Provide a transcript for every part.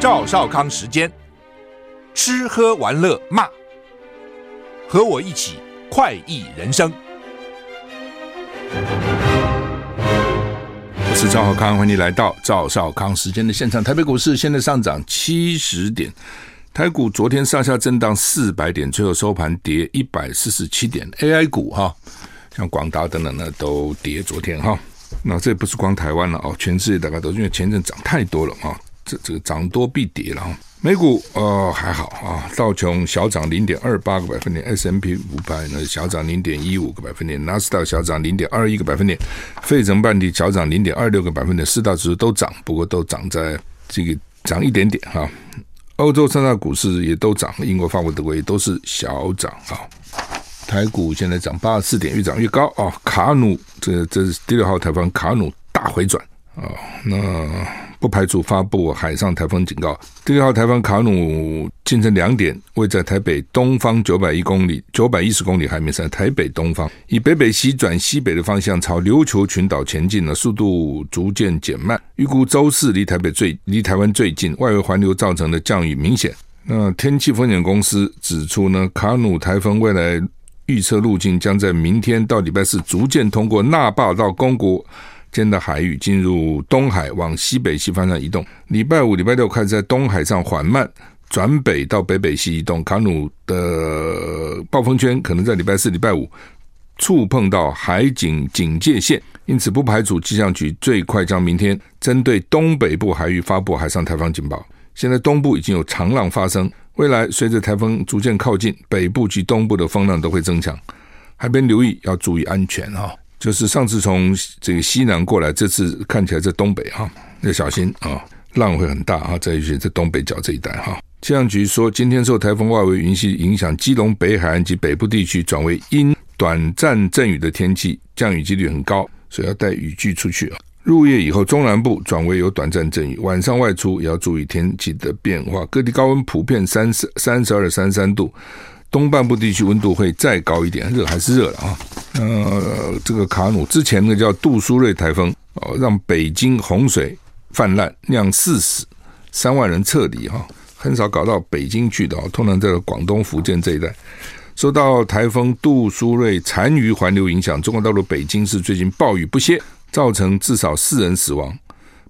赵少康时间，吃喝玩乐骂，和我一起快意人生。我是赵少康，欢迎来到赵少康时间的现场。台北股市现在上涨七十点，台股昨天上下震荡四百点，最后收盘跌一百四十七点。AI 股哈，像广达等等呢都跌，昨天哈，那这不是光台湾了哦，全世界大概都因为前阵涨太多了啊。这这个涨多必跌了，美股呃还好啊，道琼小涨零点二八个百分点，S&P 五百呢小涨零点一五个百分点，纳斯达小涨零点二一个百分点，费城半地小涨零点二六个百分点，四大指数都涨，不过都涨在这个涨一点点哈。欧洲三大股市也都涨，英国、法国、德国也都是小涨啊。台股现在涨八十四点，越涨越高啊。卡努这这是第六号台风卡努大回转啊，那。不排除发布海上台风警告。第六号台风卡努清晨两点，位在台北东方九百一公里、九百一十公里海面上，台北东方以北北西转西北的方向朝琉球群岛前进了，速度逐渐减慢。预估周四离台北最离台湾最近，外围环流造成的降雨明显。那天气风险公司指出呢，卡努台风未来预测路径将在明天到礼拜四逐渐通过那霸到宫古。间的海域进入东海，往西北西方向移动。礼拜五、礼拜六开始在东海上缓慢转北到北北西移动。卡努的暴风圈可能在礼拜四、礼拜五触碰到海警警戒线，因此不排除气象局最快将明天针对东北部海域发布海上台风警报。现在东部已经有长浪发生，未来随着台风逐渐靠近，北部及东部的风浪都会增强，海边留意要注意安全哈。就是上次从这个西南过来，这次看起来在东北哈，要小心啊，浪会很大啊，在于在东北角这一带哈。气象局说，今天受台风外围云系影响，基隆北海岸及北部地区转为阴短暂阵雨的天气，降雨几率很高，所以要带雨具出去啊。入夜以后，中南部转为有短暂阵雨，晚上外出也要注意天气的变化。各地高温普遍三十三十二、三三度。东半部地区温度会再高一点，热还是热了啊？呃，这个卡努之前那个叫杜苏芮台风哦，让北京洪水泛滥，酿四死，三万人撤离哈，很少搞到北京去的，通常在广东、福建这一带。受到台风杜苏芮残余环流影响，中国大陆北京市最近暴雨不歇，造成至少四人死亡。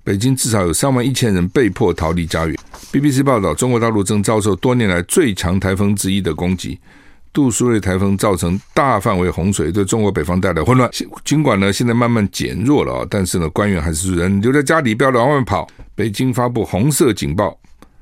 北京至少有三万一千人被迫逃离家园。BBC 报道，中国大陆正遭受多年来最强台风之一的攻击。杜苏芮台风造成大范围洪水，对中国北方带来混乱。尽管呢，现在慢慢减弱了啊，但是呢，官员还是人留在家里，不要往外跑。北京发布红色警报，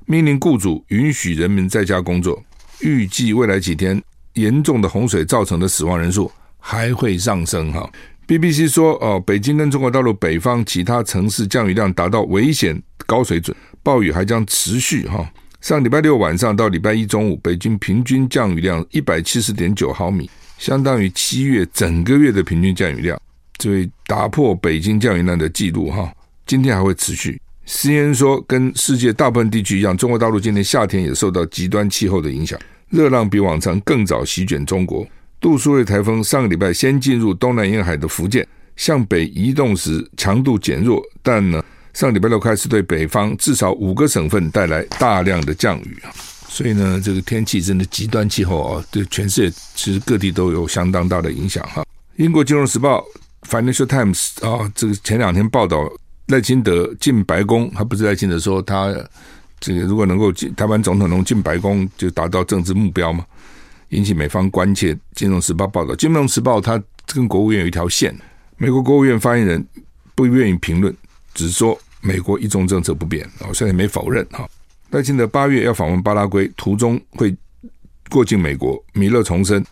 命令雇主允许人民在家工作。预计未来几天，严重的洪水造成的死亡人数还会上升。哈。BBC 说，哦，北京跟中国大陆北方其他城市降雨量达到危险高水准，暴雨还将持续。哈，上礼拜六晚上到礼拜一中午，北京平均降雨量一百七十点九毫米，相当于七月整个月的平均降雨量，这会打破北京降雨量的记录。哈，今天还会持续。CNN 说，跟世界大部分地区一样，中国大陆今年夏天也受到极端气候的影响，热浪比往常更早席卷中国。杜苏芮台风上个礼拜先进入东南沿海的福建，向北移动时强度减弱，但呢，上礼拜六开始对北方至少五个省份带来大量的降雨啊，所以呢，这个天气真的极端气候啊，对全世界其实各地都有相当大的影响哈。英国金融时报 Financial Times 啊，这个前两天报道赖清德进白宫，他不是赖清德说他这个如果能够进台湾总统能进白宫，就达到政治目标吗？引起美方关切。《金融时报》报道，《金融时报》它跟国务院有一条线，美国国务院发言人不愿意评论，只说美国一中政策不变，哦，虽然没否认哈。赖清德八月要访问巴拉圭，途中会过境美国。米勒重申，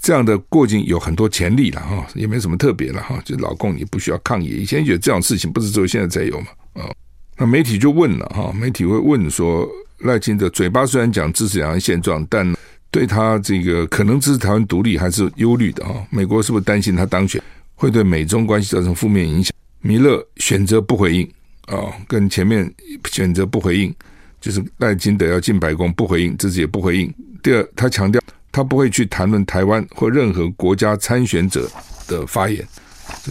这样的过境有很多潜力了哈，也没什么特别了哈，就老共你不需要抗议。以前觉得这种事情不是只有现在才有嘛？啊，那媒体就问了哈，媒体会问说，赖清德嘴巴虽然讲支持两岸现状，但对他这个可能支持台湾独立还是忧虑的啊？美国是不是担心他当选会对美中关系造成负面影响？米勒选择不回应啊，跟前面选择不回应，就是赖金德要进白宫不回应，自己也不回应。第二，他强调他不会去谈论台湾或任何国家参选者的发言，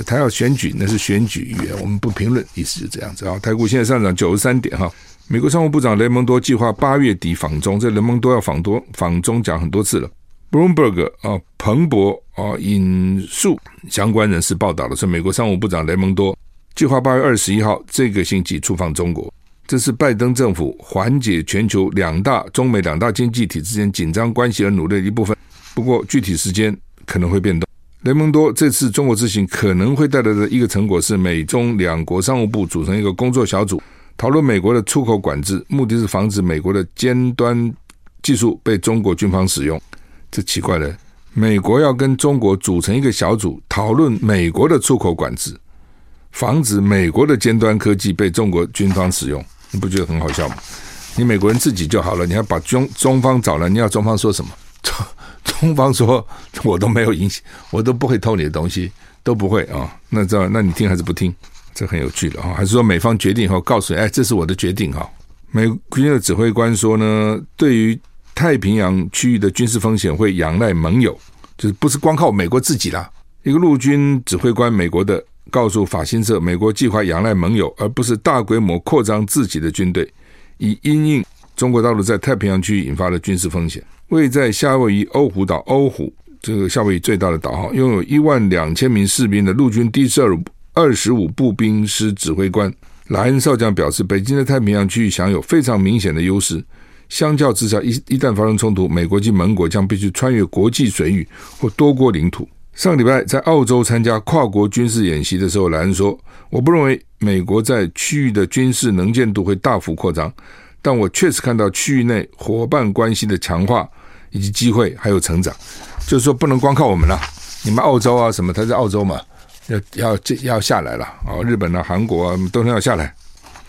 他要选举那是选举语言，我们不评论，意思就这样子啊。台股现在上涨九十三点哈。美国商务部长雷蒙多计划八月底访中，这雷蒙多要访多访中讲很多次了。Bloomberg 啊，彭博啊引述相关人士报道的是，美国商务部长雷蒙多计划八月二十一号这个星期出访中国，这是拜登政府缓解全球两大中美两大经济体之间紧张关系而努力的一部分。不过具体时间可能会变动。雷蒙多这次中国之行可能会带来的一个成果是，美中两国商务部组成一个工作小组。讨论美国的出口管制，目的是防止美国的尖端技术被中国军方使用。这奇怪了，美国要跟中国组成一个小组，讨论美国的出口管制，防止美国的尖端科技被中国军方使用。你不觉得很好笑吗？你美国人自己就好了，你还把中中方找来，你要中方说什么？中中方说 我都没有影响，我都不会偷你的东西，都不会啊、那这那你听还是不听？这很有趣的哈，还是说美方决定以后告诉你，哎，这是我的决定哈。美军的指挥官说呢，对于太平洋区域的军事风险会仰赖盟友，就是不是光靠美国自己啦。一个陆军指挥官，美国的告诉法新社，美国计划仰赖盟友，而不是大规模扩张自己的军队，以因应中国大陆在太平洋区域引发的军事风险。位在夏威夷欧胡岛，欧胡这个夏威夷最大的岛哈，拥有一万两千名士兵的陆军第十二。二十五步兵师指挥官莱恩少将表示，北京在太平洋区域享有非常明显的优势。相较之下，一一旦发生冲突，美国及盟国将必须穿越国际水域或多国领土。上礼拜在澳洲参加跨国军事演习的时候，莱恩说：“我不认为美国在区域的军事能见度会大幅扩张，但我确实看到区域内伙伴关系的强化以及机会还有成长。就是说，不能光靠我们了。你们澳洲啊，什么？他在澳洲嘛。”要要这要下来了啊！日本啊、韩国啊，都要下来。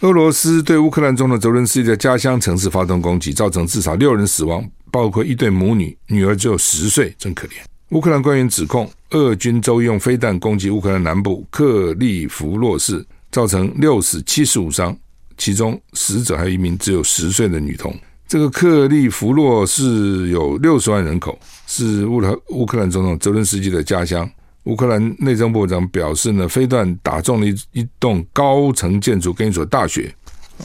俄罗斯对乌克兰总统泽伦斯基的家乡城市发动攻击，造成至少六人死亡，包括一对母女，女儿只有十岁，真可怜。乌克兰官员指控，俄军周用飞弹攻击乌克兰南部克利夫洛市，造成六死七十五伤，其中死者还有一名只有十岁的女童。这个克利夫洛市有六十万人口，是乌克乌克兰总统泽伦斯基的家乡。乌克兰内政部长表示呢，飞弹打中了一一栋高层建筑跟一所大学。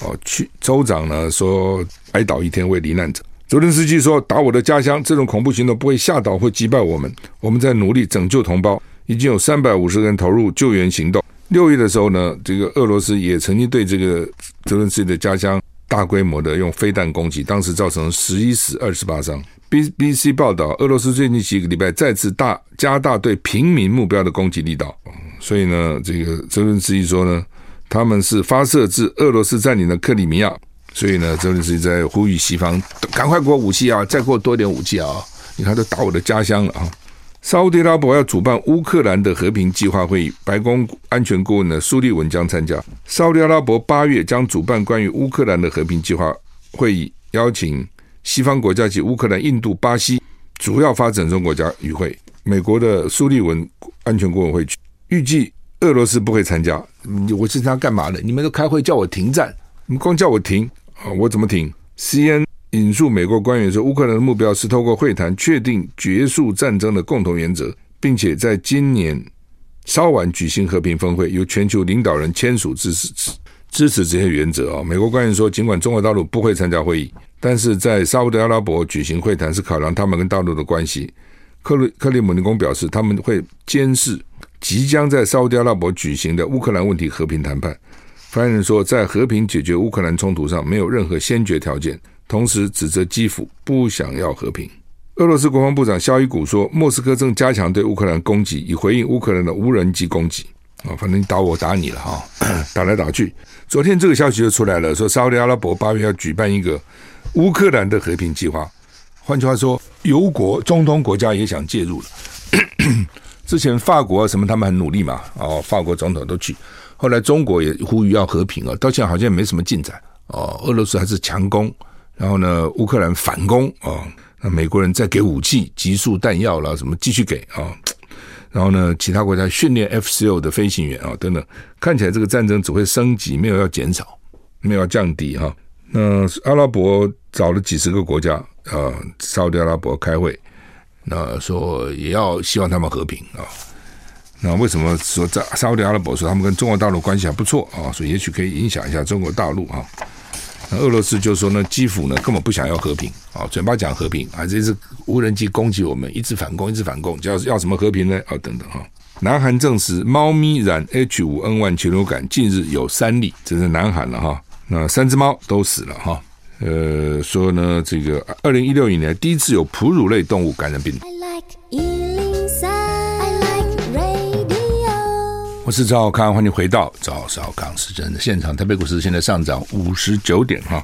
哦，去州长呢说哀悼一天为罹难者。泽连斯基说，打我的家乡，这种恐怖行动不会吓倒或击败我们。我们在努力拯救同胞，已经有三百五十人投入救援行动。六月的时候呢，这个俄罗斯也曾经对这个泽连斯基的家乡大规模的用飞弹攻击，当时造成十一死二十八伤。BBC 报道，俄罗斯最近几个礼拜再次大加大对平民目标的攻击力道，所以呢，这个泽伦斯基说呢，他们是发射至俄罗斯占领的克里米亚，所以呢，泽伦斯基在呼吁西方赶快给我武器啊，再给我多点武器啊！你看，都打我的家乡了啊！沙乌地阿拉伯要主办乌克兰的和平计划会议，白宫安全顾问呢苏利文将参加。沙乌地阿拉伯八月将主办关于乌克兰的和平计划会议，邀请。西方国家及乌克兰、印度、巴西主要发展中国家与会，美国的苏利文安全顾问会去，预计俄罗斯不会参加。我是他干嘛的？你们都开会叫我停战，你们光叫我停啊，我怎么停？C N 引述美国官员说，乌克兰的目标是透过会谈确定结束战争的共同原则，并且在今年稍晚举行和平峰会，由全球领导人签署支持支持这些原则啊。美国官员说，尽管中国大陆不会参加会议。但是在沙乌地阿拉伯举行会谈是考量他们跟大陆的关系。克里克里姆林宫表示，他们会监视即将在沙乌地阿拉伯举行的乌克兰问题和平谈判。发言人说，在和平解决乌克兰冲突上没有任何先决条件，同时指责基辅不想要和平。俄罗斯国防部长肖伊古说，莫斯科正加强对乌克兰攻击，以回应乌克兰的无人机攻击。啊，反正你打我打你了哈，打来打去。昨天这个消息就出来了，说沙乌地阿拉伯八月要举办一个。乌克兰的和平计划，换句话说，油国中东国家也想介入了。之前法国什么他们很努力嘛，哦，法国总统都去。后来中国也呼吁要和平啊，到现在好像没什么进展。哦，俄罗斯还是强攻，然后呢，乌克兰反攻啊，那美国人再给武器、急速弹药了，什么继续给啊。然后呢，其他国家训练 F 十六的飞行员啊等等，看起来这个战争只会升级，没有要减少，没有要降低哈。那阿拉伯找了几十个国家，啊，沙乌地阿拉伯开会，那说也要希望他们和平啊。那为什么说在沙乌地阿拉伯说他们跟中国大陆关系还不错啊？所以也许可以影响一下中国大陆啊。那俄罗斯就说呢，基辅呢根本不想要和平啊，嘴巴讲和平啊，这是无人机攻击我们，一直反攻，一直反攻，叫要什么和平呢？啊，等等哈。南韩证实，猫咪染 H5N1 禽流感近日有三例，这是南韩了哈。那三只猫都死了哈。呃，说呢，这个二零一六年第一次有哺乳类动物感染病毒。我是赵康，欢迎回到赵少康时间的现场。台北股市现在上涨五十九点哈。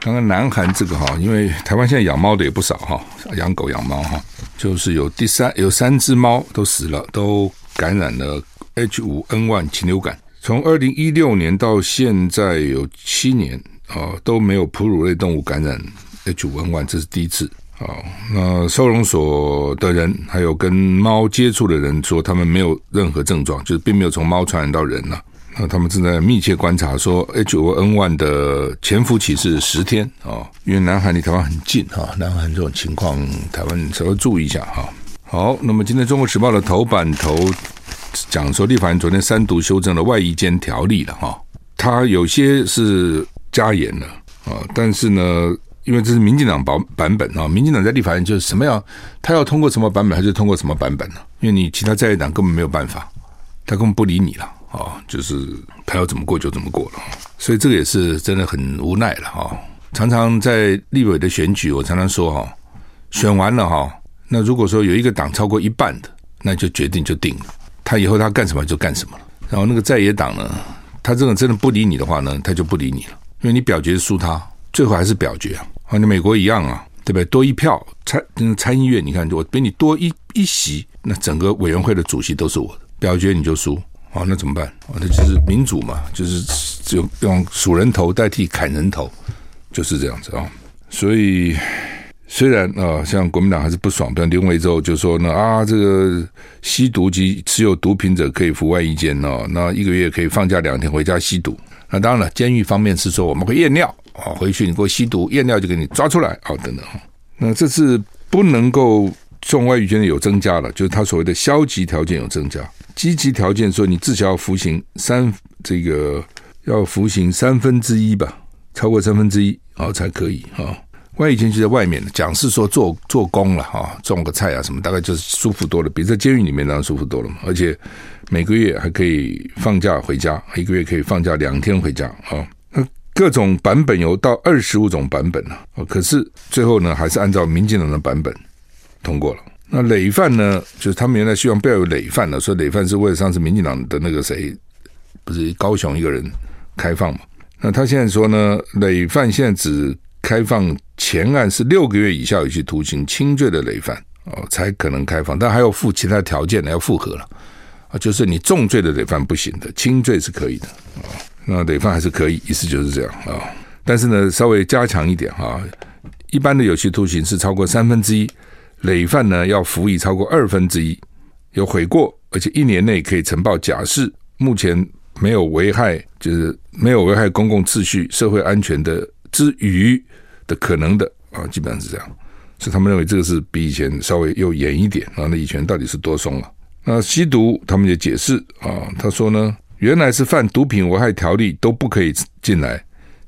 刚刚南韩这个哈，因为台湾现在养猫的也不少哈，养狗养猫哈，就是有第三有三只猫都死了，都感染了 H5N1 禽流感。从二零一六年到现在有七年啊，都没有哺乳类动物感染 H5N1，这是第一次。哦，那收容所的人还有跟猫接触的人说，他们没有任何症状，就是并没有从猫传染到人了。那他们正在密切观察，说 H5N1 的潜伏期是十天啊，因为南韩离台湾很近哈，南韩这种情况，台湾稍微注意一下哈。好，那么今天《中国时报》的头版头讲说，立法院昨天三读修正了外衣间条例了哈，它有些是加严了啊，但是呢。因为这是民进党版版本啊，民进党在立法院就是什么样，他要通过什么版本，他就通过什么版本呢。因为你其他在野党根本没有办法，他根本不理你了啊，就是他要怎么过就怎么过了。所以这个也是真的很无奈了哈。常常在立委的选举，我常常说哈，选完了哈，那如果说有一个党超过一半的，那就决定就定了，他以后他干什么就干什么了。然后那个在野党呢，他这种真的不理你的话呢，他就不理你了，因为你表决输他。最后还是表决啊，和你美国一样啊，对不对？多一票参参议院，你看我比你多一一席，那整个委员会的主席都是我的，表决你就输，啊，那怎么办？啊，那就是民主嘛，就是就用数人头代替砍人头，就是这样子啊。所以虽然啊，像国民党还是不爽，比如林为洲就说呢啊，这个吸毒及持有毒品者可以服外役监哦，那一个月可以放假两天回家吸毒。那当然了，监狱方面是说我们会验尿。啊，回去你给我吸毒，验尿就给你抓出来，好等等。那这次不能够送外役监的有增加了，就是他所谓的消极条件有增加，积极条件说你至少要服刑三这个要服刑三分之一吧，超过三分之一啊才可以啊。外役监就在外面讲是说做做工了哈，种个菜啊什么，大概就是舒服多了，比在监狱里面当然舒服多了嘛。而且每个月还可以放假回家，一个月可以放假两天回家啊。各种版本有到二十五种版本了，可是最后呢，还是按照民进党的版本通过了。那累犯呢，就是他们原来希望不要有累犯了，所以累犯是为了上次民进党的那个谁，不是高雄一个人开放嘛？那他现在说呢，累犯现在只开放前案是六个月以下有期徒刑轻罪的累犯哦，才可能开放，但还要附其他条件的，要复核了啊，就是你重罪的累犯不行的，轻罪是可以的啊。那累犯还是可以，意思就是这样啊。但是呢，稍微加强一点哈。一般的有期徒刑是超过三分之一，累犯呢要服役超过二分之一，有悔过，而且一年内可以呈报假释，目前没有危害，就是没有危害公共秩序、社会安全的之余的可能的啊，基本上是这样。所以他们认为这个是比以前稍微又严一点啊。那以前到底是多松了？那吸毒，他们也解释啊，他说呢。原来是犯毒品危害条例都不可以进来，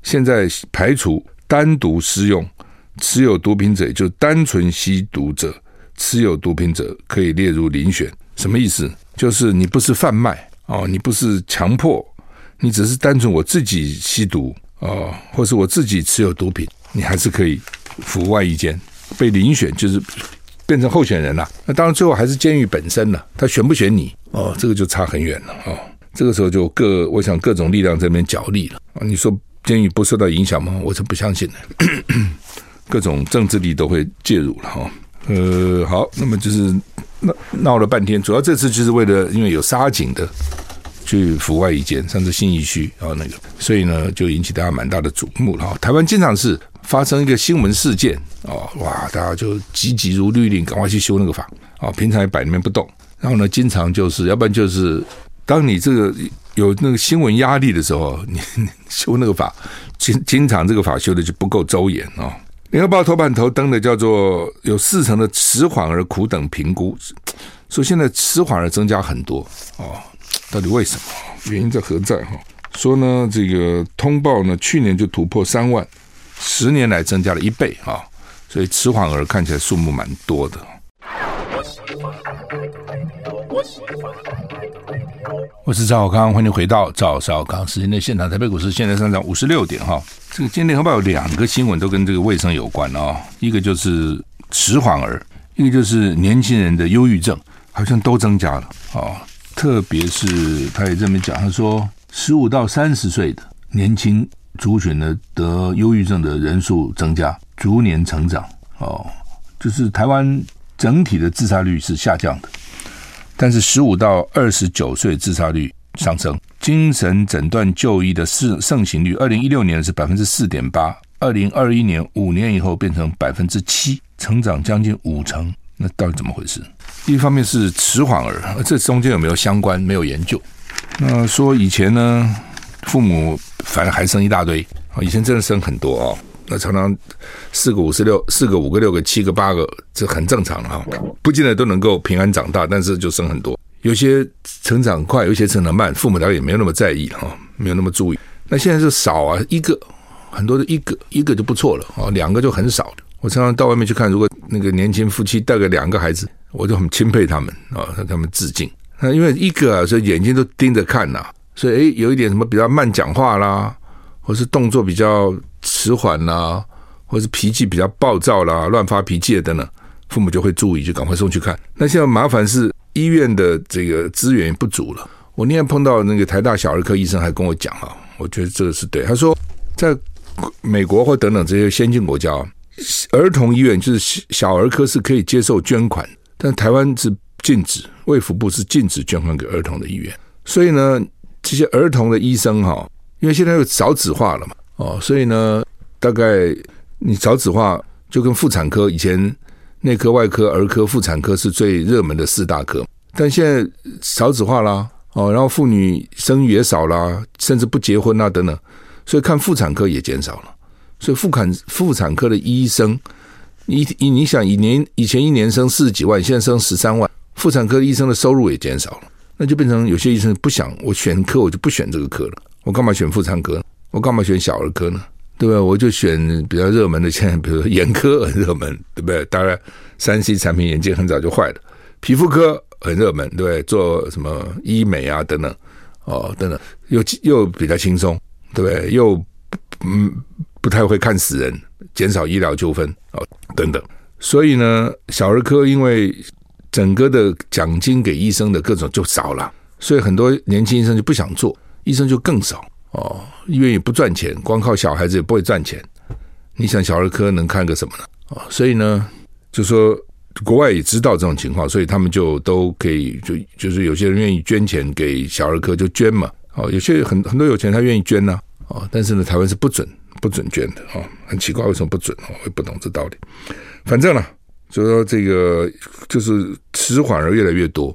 现在排除单独适用持有毒品者，就单纯吸毒者持有毒品者可以列入遴选。什么意思？就是你不是贩卖哦，你不是强迫，你只是单纯我自己吸毒哦，或是我自己持有毒品，你还是可以服外役监，被遴选就是变成候选人了。那当然最后还是监狱本身了，他选不选你哦，这个就差很远了哦。这个时候就各，我想各种力量在那边角力了啊！你说监狱不受到影响吗？我是不相信的，各种政治力都会介入了哈。呃，好，那么就是闹闹了半天，主要这次就是为了因为有杀警的去府外一间，上次信义区然后那个，所以呢就引起大家蛮大的瞩目了。台湾经常是发生一个新闻事件哦，哇，大家就急急如律令，赶快去修那个法啊，平常也摆那边不动，然后呢，经常就是要不然就是。当你这个有那个新闻压力的时候，你修那个法，经经常这个法修的就不够周延啊。联合报头版头登的叫做有四成的迟缓而苦等评估，说现在迟缓而增加很多哦，到底为什么？原因在何在哈？说呢，这个通报呢，去年就突破三万，十年来增加了一倍啊，所以迟缓而看起来数目蛮多的。我是赵少康，欢迎回到赵少康时间的现场。台北股市现在上涨五十六点哈。这个今天联合报有两个新闻都跟这个卫生有关啊，一个就是迟缓儿，一个就是年轻人的忧郁症，好像都增加了哦。特别是他也这么讲，他说十五到三十岁的年轻族群的得忧郁症的人数增加，逐年成长哦。就是台湾整体的自杀率是下降的，但是十五到二十九岁自杀率上升。精神诊断就医的盛盛行率，二零一六年是百分之四点八，二零二一年五年以后变成百分之七，成长将近五成。那到底怎么回事？一方面是迟缓儿，这中间有没有相关？没有研究。那说以前呢，父母反正还生一大堆啊，以前真的生很多啊，那常常四个五十六，四个五个六个七个八个，这很正常啊，不见得都能够平安长大，但是就生很多。有些成长快，有些成长慢，父母倒也没有那么在意哈，没有那么注意。那现在是少啊，一个很多的一个一个就不错了啊，两个就很少。我常常到外面去看，如果那个年轻夫妻带个两个孩子，我就很钦佩他们啊，向他们致敬。那因为一个啊，所以眼睛都盯着看呐，所以诶，有一点什么比较慢讲话啦，或是动作比较迟缓啦，或是脾气比较暴躁啦，乱发脾气等等，父母就会注意，就赶快送去看。那现在麻烦是医院的这个资源不足了。我那天碰到那个台大小儿科医生，还跟我讲啊，我觉得这个是对。他说，在美国或等等这些先进国家。儿童医院就是小儿科是可以接受捐款，但台湾是禁止，卫福部是禁止捐款给儿童的医院。所以呢，这些儿童的医生哈，因为现在又少子化了嘛，哦，所以呢，大概你少子化就跟妇产科以前内科、外科、儿科、妇产科是最热门的四大科，但现在少子化啦，哦，然后妇女生育也少啦，甚至不结婚啊等等，所以看妇产科也减少了。所以妇产妇产科的医生，你你你想一年以前一年生四十几万，现在生十三万，妇产科医生的收入也减少了，那就变成有些医生不想我选科，我就不选这个科了，我干嘛选妇产科？我干嘛选小儿科呢？对不对？我就选比较热门的，现在比如说眼科很热门，对不对？当然三 C 产品眼镜很早就坏了，皮肤科很热门，对不对？做什么医美啊等等，哦等等，又又比较轻松，对不对？又嗯。不太会看死人，减少医疗纠纷哦等等，所以呢，小儿科因为整个的奖金给医生的各种就少了，所以很多年轻医生就不想做，医生就更少哦，医院也不赚钱，光靠小孩子也不会赚钱。你想小儿科能看个什么呢？哦，所以呢，就说国外也知道这种情况，所以他们就都可以就就是有些人愿意捐钱给小儿科就捐嘛，哦，有些很很多有钱他愿意捐呢，哦，但是呢，台湾是不准。不准捐的啊，很奇怪，为什么不准？我也不懂这道理。反正呢，就说这个就是迟缓儿越来越多，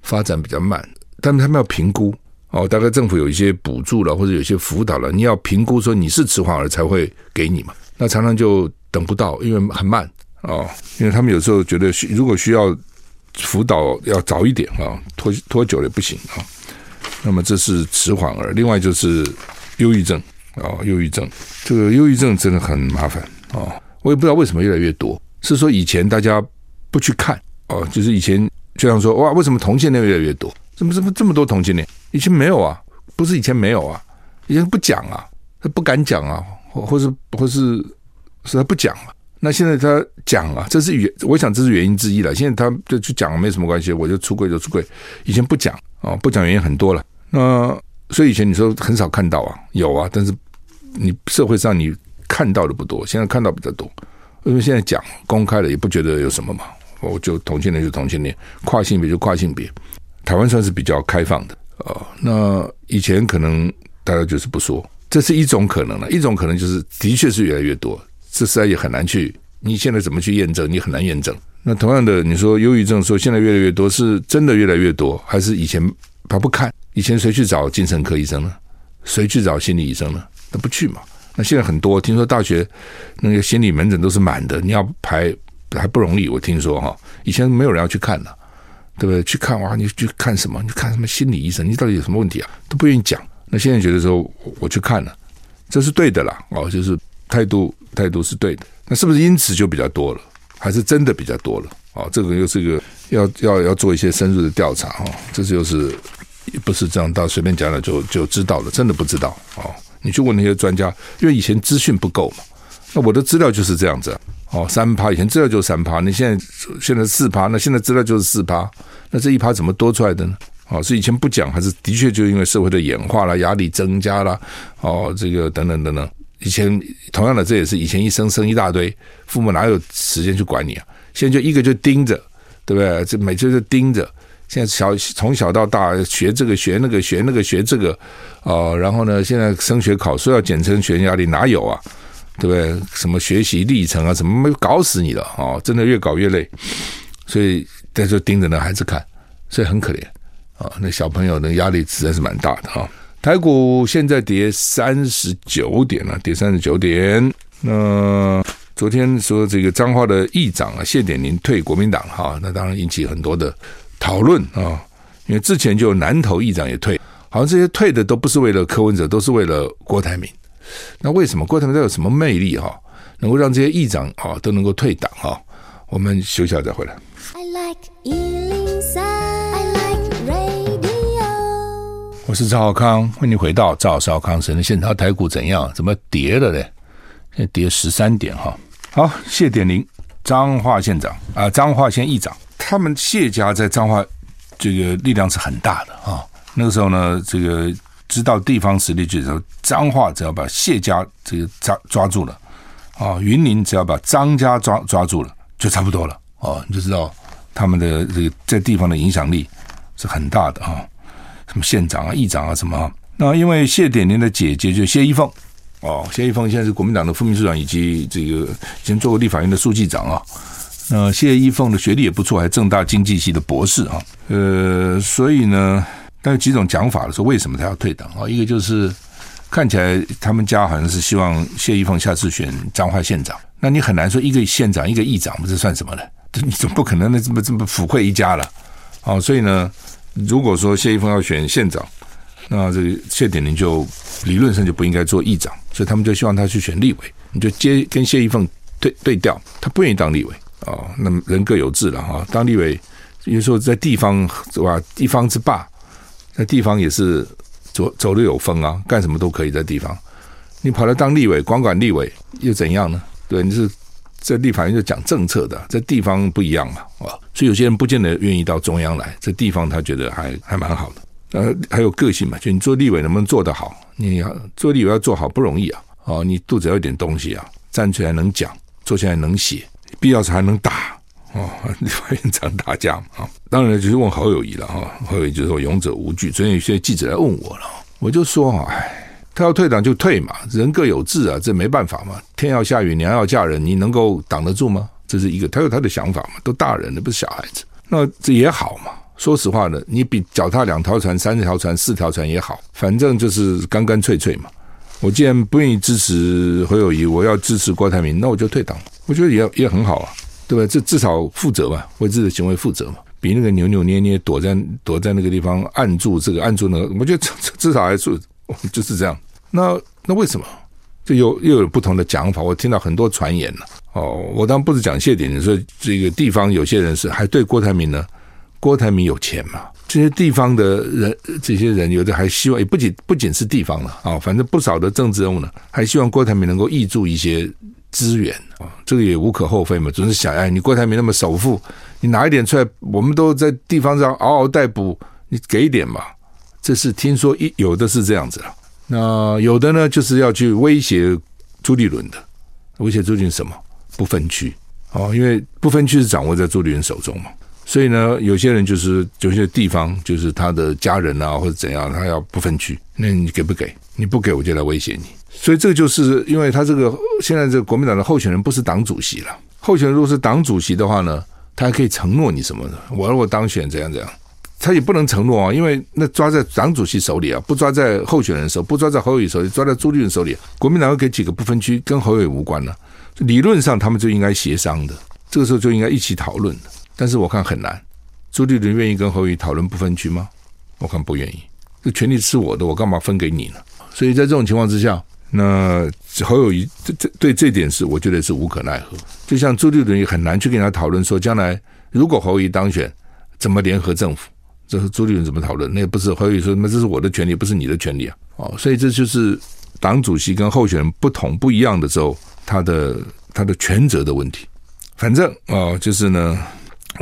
发展比较慢，但是他们要评估哦，大概政府有一些补助了，或者有些辅导了，你要评估说你是迟缓儿才会给你嘛。那常常就等不到，因为很慢哦，因为他们有时候觉得需如果需要辅导要早一点啊，拖拖久了也不行啊。那么这是迟缓儿，另外就是忧郁症。哦，忧郁症，这个忧郁症真的很麻烦哦。我也不知道为什么越来越多，是说以前大家不去看哦，就是以前就像说哇，为什么同性恋越来越多？怎么怎么这么多同性恋？以前没有啊，不是以前没有啊，以前不讲啊，他不敢讲啊，或或是或是是他不讲啊。那现在他讲啊，这是原，我想这是原因之一了。现在他就去讲没什么关系，我就出柜就出柜。以前不讲啊，不讲原因很多了。那。所以以前你说很少看到啊，有啊，但是你社会上你看到的不多，现在看到比较多。因为现在讲公开了，也不觉得有什么嘛。我就同性恋就同性恋，跨性别就跨性别。台湾算是比较开放的啊。那以前可能大家就是不说，这是一种可能了。一种可能就是的确是越来越多，这实在也很难去。你现在怎么去验证？你很难验证。那同样的，你说忧郁症说现在越来越多，是真的越来越多，还是以前他不看？以前谁去找精神科医生呢？谁去找心理医生呢？他不去嘛。那现在很多，听说大学那个心理门诊都是满的，你要排还不容易。我听说哈，以前没有人要去看的，对不对？去看哇，你去看什么？你看什么心理医生？你到底有什么问题啊？都不愿意讲。那现在觉得说，我去看了，这是对的啦，哦，就是态度态度是对的。那是不是因此就比较多了？还是真的比较多了？哦，这个又是一个要要要做一些深入的调查、哦。这就是不是这样到随便讲了就就知道了？真的不知道哦。你去问那些专家，因为以前资讯不够嘛。那我的资料就是这样子哦，三趴以前资料就三趴，你现在现在四趴，那现在资料就是四趴，那这一趴怎么多出来的呢？哦，是以前不讲，还是的确就因为社会的演化了，压力增加了？哦，这个等等等等。以前同样的，这也是以前一生生一大堆，父母哪有时间去管你啊？现在就一个就盯着，对不对？这每次就盯着。现在小从小到大学这个学那个学那个学这个，哦，然后呢，现在升学考试要减轻学压力，哪有啊？对不对？什么学习历程啊，什么没搞死你了哦，真的越搞越累，所以在这盯着那孩子看，所以很可怜啊。那小朋友的压力实在是蛮大的哈。台股现在跌三十九点了，跌三十九点。那昨天说这个彰化的议长啊谢点宁退国民党哈，那当然引起很多的讨论啊。因为之前就南投议长也退，好像这些退的都不是为了柯文哲，都是为了郭台铭。那为什么郭台铭他有什么魅力哈，能够让这些议长啊都能够退党哈？我们休息下再回来。I like 我是赵少康，欢迎回到赵少康神的现场。台股怎样？怎么跌了嘞？现在跌十三点哈。好，谢点林，彰化县长啊，彰化县议长，他们谢家在彰化这个力量是很大的啊。那个时候呢，这个知道地方实力的时候，彰化只要把谢家这个抓抓住了啊，云林只要把张家抓抓住了，就差不多了哦。你就知道他们的这个在地方的影响力是很大的啊。什么县长啊、议长啊，什么啊？那因为谢点宁的姐姐就谢依凤哦，谢依凤现在是国民党的副秘书长，以及这个以前做过立法院的书记长啊。那谢依凤的学历也不错，还政大经济系的博士啊。呃，所以呢，但有几种讲法的说，为什么他要退党啊？一个就是看起来他们家好像是希望谢依凤下次选彰化县长，那你很难说一个县长一个议长，这算什么呢？你总不可能那这么这么抚惠一家了。好，所以呢。如果说谢依凤要选县长，那这个谢点宁就理论上就不应该做议长，所以他们就希望他去选立委，你就接跟谢依凤对对调，他不愿意当立委啊、哦。那么人各有志了哈，当立委有时候在地方是吧？地方之霸，那地方也是走走的有风啊，干什么都可以在地方。你跑来当立委，光管立委又怎样呢？对，你是。在立法院就讲政策的，在地方不一样嘛，啊，所以有些人不见得愿意到中央来，在地方他觉得还还蛮好的，呃，还有个性嘛，就你做立委能不能做得好？你要做立委要做好不容易啊，哦，你肚子要有点东西啊，站出来能讲，坐下来能写，必要时还能打，哦，立法院长打架啊，当然就是问侯友谊了哈，侯友谊就说勇者无惧，昨天有些记者来问我了，我就说啊，哎。他要退党就退嘛，人各有志啊，这没办法嘛。天要下雨，娘要嫁人，你能够挡得住吗？这是一个，他有他的想法嘛，都大人了，不是小孩子。那这也好嘛。说实话呢，你比脚踏两条船、三条船、四条船也好，反正就是干干脆脆嘛。我既然不愿意支持侯友谊，我要支持郭台铭，那我就退党。我觉得也也很好啊，对吧？这至少负责嘛，为自己的行为负责嘛，比那个扭扭捏捏躲在躲在那个地方按住这个按住那个，我觉得至少还是。就是这样，那那为什么？就又又有不同的讲法。我听到很多传言了。哦，我当然不是讲谢点，说这个地方有些人是还对郭台铭呢。郭台铭有钱嘛？这些地方的人，这些人有的还希望，也不仅不仅是地方了啊，反正不少的政治人物呢，还希望郭台铭能够挹注一些资源啊。这个也无可厚非嘛。总是想，哎，你郭台铭那么首富，你拿一点出来，我们都在地方上嗷嗷待哺，你给一点嘛。这是听说一有的是这样子啊，那有的呢就是要去威胁朱立伦的，威胁朱立伦什么不分区哦，因为不分区是掌握在朱立伦手中嘛，所以呢，有些人就是有些地方就是他的家人啊或者怎样，他要不分区，那你给不给？你不给我就来威胁你，所以这个就是因为他这个现在这个国民党的候选人不是党主席了，候选人如果是党主席的话呢，他还可以承诺你什么的，我如果当选怎样怎样。他也不能承诺啊，因为那抓在党主席手里啊，不抓在候选人手，不抓在侯友手里，抓在朱立伦手里。国民党会给几个不分区，跟侯友无关了。理论上他们就应该协商的，这个时候就应该一起讨论。但是我看很难，朱立伦愿意跟侯友讨论不分区吗？我看不愿意。这权利是我的，我干嘛分给你呢？所以在这种情况之下，那侯友宜这这对这点是我觉得是无可奈何。就像朱立伦也很难去跟他讨论说，将来如果侯友谊当选，怎么联合政府？这是朱立伦怎么讨论？那也不是侯友谊说，那这是我的权利，不是你的权利啊！哦，所以这就是党主席跟候选人不同不一样的时候，他的他的权责的问题。反正哦，就是呢。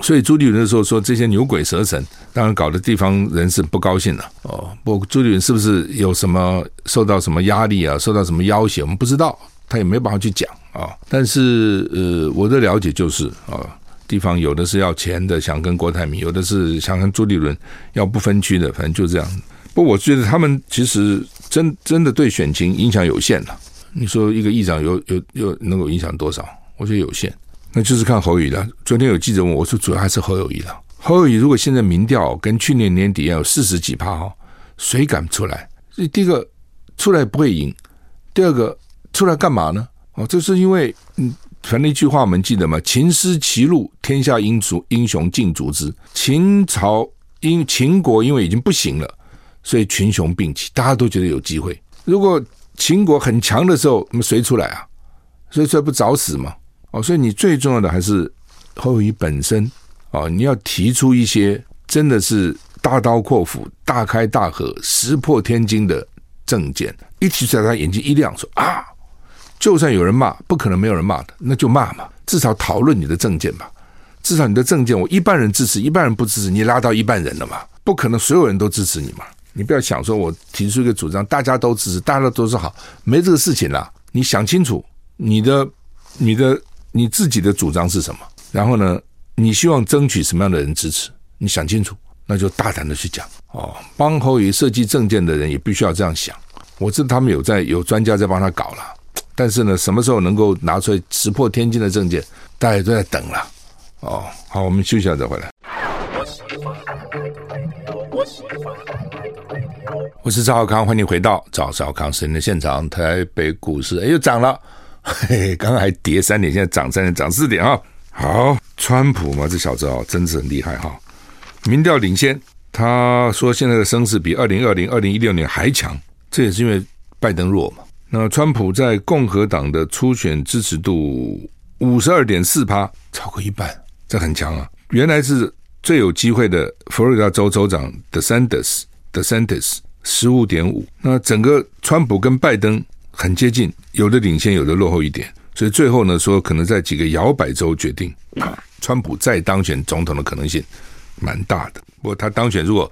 所以朱立伦的时候说这些牛鬼蛇神，当然搞得地方人是不高兴了哦。不朱立伦是不是有什么受到什么压力啊？受到什么要挟？我们不知道，他也没办法去讲啊。但是呃，我的了解就是啊，地方有的是要钱的，想跟郭台铭；有的是想跟朱立伦要不分区的，反正就这样。不我觉得他们其实真真的对选情影响有限了。你说一个议长有有有能够影响多少？我觉得有限。那就是看侯友宜了。昨天有记者问我说，主要还是侯友谊了。侯友谊如果现在民调跟去年年底要有四十几趴哈，谁敢出来？第一个出来不会赢，第二个出来干嘛呢？哦，这是因为嗯，反正一句话我们记得吗？秦失其路，天下英雄英雄竞逐之。秦朝因秦国因为已经不行了，所以群雄并起，大家都觉得有机会。如果秦国很强的时候，那么谁出来啊？谁出来不找死吗？哦，所以你最重要的还是侯友宜本身哦，你要提出一些真的是大刀阔斧、大开大合、石破天惊的政见，一提出来，他眼睛一亮，说啊，就算有人骂，不可能没有人骂的，那就骂嘛，至少讨论你的政见吧，至少你的政见，我一半人支持，一半人不支持，你拉到一半人了嘛，不可能所有人都支持你嘛，你不要想说我提出一个主张，大家都支持，大家都说好，没这个事情啦，你想清楚，你的你的。你自己的主张是什么？然后呢，你希望争取什么样的人支持？你想清楚，那就大胆的去讲哦。帮侯友宜设计证件的人也必须要这样想。我知道他们有在有专家在帮他搞了，但是呢，什么时候能够拿出来石破天惊的证件，大家都在等了。哦，好，我们休息一下再回来。我是赵少康，欢迎回到赵少康时间的现场。台北股市哎又涨了。嘿嘿，刚刚还跌三点，现在涨三点，涨四点啊！好，川普嘛，这小子哦，真是很厉害哈。民调领先，他说现在的声势比二零二零、二零一六年还强，这也是因为拜登弱嘛。那川普在共和党的初选支持度五十二点四趴，超过一半，这很强啊。原来是最有机会的佛罗里达州州长 DeSantis，DeSantis 十五点五。那整个川普跟拜登。很接近，有的领先，有的落后一点，所以最后呢，说可能在几个摇摆州决定，川普再当选总统的可能性蛮大的。不过他当选，如果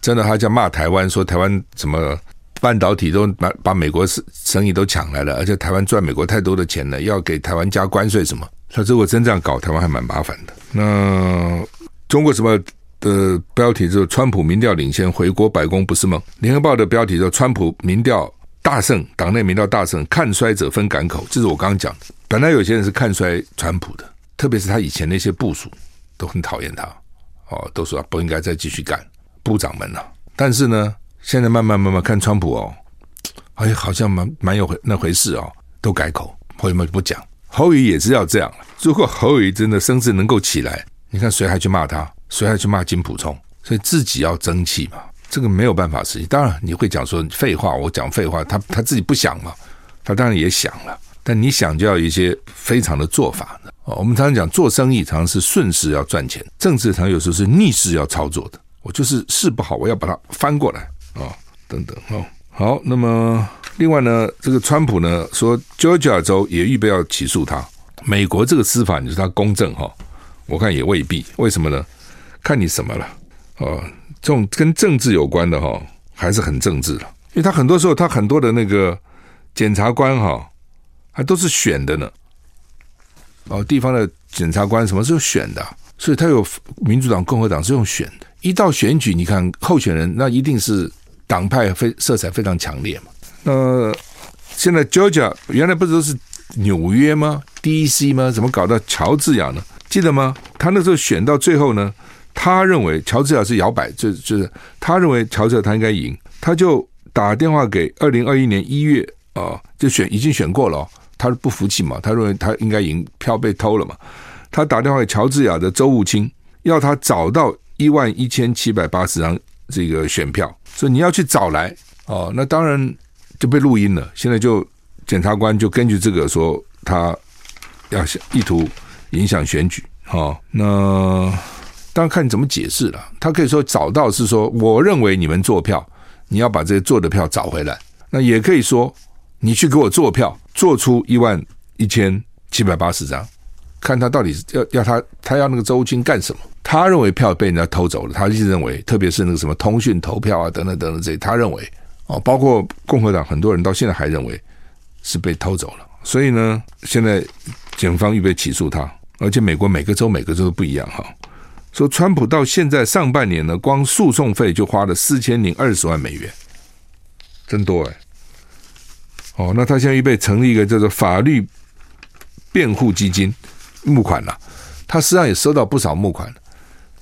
真的他叫骂台湾，说台湾什么半导体都把把美国生意都抢来了，而且台湾赚美国太多的钱了，要给台湾加关税什么？他如果真这样搞，台湾还蛮麻烦的。那中国什么的标题就是川普民调领先，回国白宫不是梦。联合报的标题说川普民调。大胜，党内民调大胜，看衰者分赶口，这是我刚刚讲的。本来有些人是看衰川普的，特别是他以前那些部属都很讨厌他，哦，都说不应该再继续干部长们了。但是呢，现在慢慢慢慢看川普哦，哎，好像蛮蛮有回那回事哦，都改口，朋友们不讲？侯宇也是要这样。如果侯宇真的声势能够起来，你看谁还去骂他？谁还去骂金溥聪？所以自己要争气嘛。这个没有办法实现。当然你会讲说废话，我讲废话，他他自己不想嘛，他当然也想了。但你想就要一些非常的做法。哦，我们常常讲做生意，常常是顺势要赚钱；政治常有时候是逆势要操作的。我就是势不好，我要把它翻过来啊、等等哦。好，那么另外呢，这个川普呢说，Georgia 州也预备要起诉他。美国这个司法，你说他公正哈？我看也未必。为什么呢？看你什么了？哦这种跟政治有关的哈，还是很政治的，因为他很多时候他很多的那个检察官哈，还都是选的呢。哦，地方的检察官什么时候选的？所以他有民主党、共和党是用选的。一到选举，你看候选人那一定是党派非色彩非常强烈嘛。那现在 Georgia 原来不是都是纽约吗？DC 吗？怎么搞到乔治亚呢？记得吗？他那时候选到最后呢？他认为乔治亚是摇摆，就就是他认为乔治亚他应该赢，他就打电话给二零二一年一月啊，就选已经选过了，他是不服气嘛，他认为他应该赢，票被偷了嘛，他打电话给乔治亚的州务卿，要他找到一万一千七百八十张这个选票，所以你要去找来哦。那当然就被录音了。现在就检察官就根据这个说他要想意图影响选举，哦，那当然看你怎么解释了。他可以说找到是说，我认为你们做票，你要把这些做的票找回来。那也可以说，你去给我做票，做出一万一千七百八十张。看他到底要要他他要那个周金干什么？他认为票被人家偷走了，他一直认为，特别是那个什么通讯投票啊等等等等这些，他认为哦，包括共和党很多人到现在还认为是被偷走了。所以呢，现在警方预备起诉他，而且美国每个州每个州都不一样哈。说川普到现在上半年呢，光诉讼费就花了四千零二十万美元，真多哎。哦，那他现在预备成立一个叫做法律辩护基金。募款了，他实际上也收到不少募款，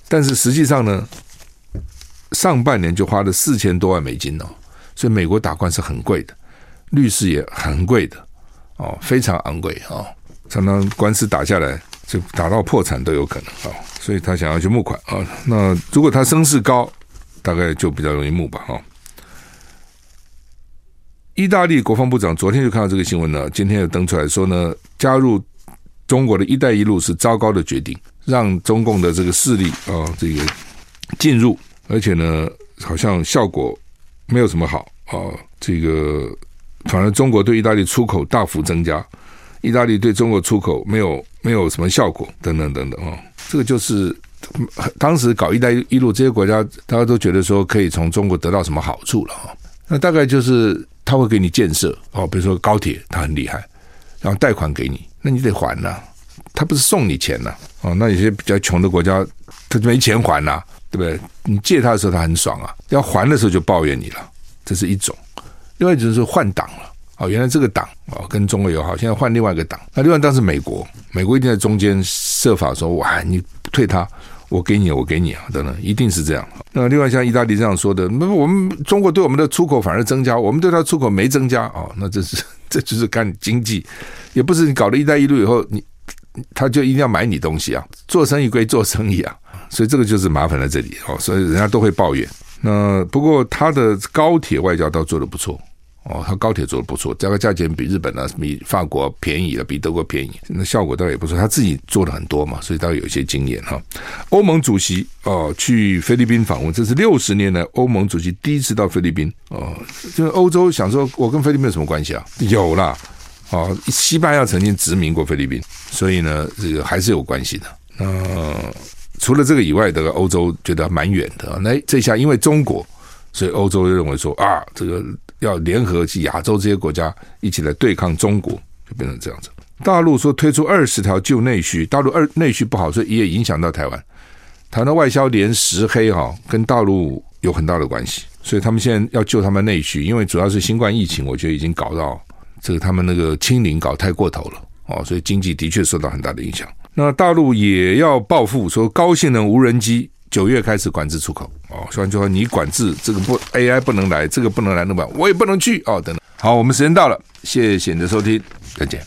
但是实际上呢，上半年就花了四千多万美金哦，所以美国打官司很贵的，律师也很贵的哦，非常昂贵哦，常常官司打下来就打到破产都有可能啊，所以他想要去募款啊。那如果他声势高，大概就比较容易募吧哈。意大利国防部长昨天就看到这个新闻了，今天又登出来说呢，加入。中国的一带一路是糟糕的决定，让中共的这个势力啊，这个进入，而且呢，好像效果没有什么好啊。这个反而中国对意大利出口大幅增加，意大利对中国出口没有没有什么效果，等等等等啊。这个就是当时搞一带一路，这些国家大家都觉得说可以从中国得到什么好处了哈。那大概就是他会给你建设哦，比如说高铁，他很厉害，然后贷款给你。那你得还呐、他不是送你钱呐、哦，那有些比较穷的国家，他就没钱还呐、对不对？你借他的时候他很爽啊，要还的时候就抱怨你了，这是一种。另外一种是换挡了，哦，原来这个党哦跟中国友好，现在换另外一个党，那另外一党是美国，美国一定在中间设法说，哇，你退他，我给你，我给你啊，等等，一定是这样。那另外像意大利这样说的，那我们中国对我们的出口反而增加，我们对他出口没增加哦，那这是这就是干经济。也不是你搞了一带一路以后，你他就一定要买你东西啊。做生意归做生意啊，所以这个就是麻烦在这里哦。所以人家都会抱怨。那不过他的高铁外交倒做得不错哦，他高铁做的不错，这个价钱比日本啊、比法国便宜了，比德国便宜，那效果倒也不错。他自己做的很多嘛，所以倒有一些经验哈。欧盟主席哦去菲律宾访问，这是六十年来欧盟主席第一次到菲律宾哦。就是欧洲想说，我跟菲律宾有什么关系啊？有啦。哦，西班牙曾经殖民过菲律宾，所以呢，这个还是有关系的。那、除了这个以外，的欧洲觉得蛮远的。那这下因为中国，所以欧洲认为说啊，这个要联合起亚洲这些国家一起来对抗中国，就变成这样子。大陆说推出二十条救内需，大陆二内需不好，所以也影响到台湾。台湾外销连十黑哈，跟大陆有很大的关系，所以他们现在要救他们内需，因为主要是新冠疫情，我觉得已经搞到。这个他们那个清零搞太过头了哦，所以经济的确受到很大的影响。那大陆也要报复，说高性能无人机九月开始管制出口哦，所以就说你管制这个不 AI 不能来，这个不能来，那么我也不能去哦，等等。好，我们时间到了，谢谢你的收听，再见。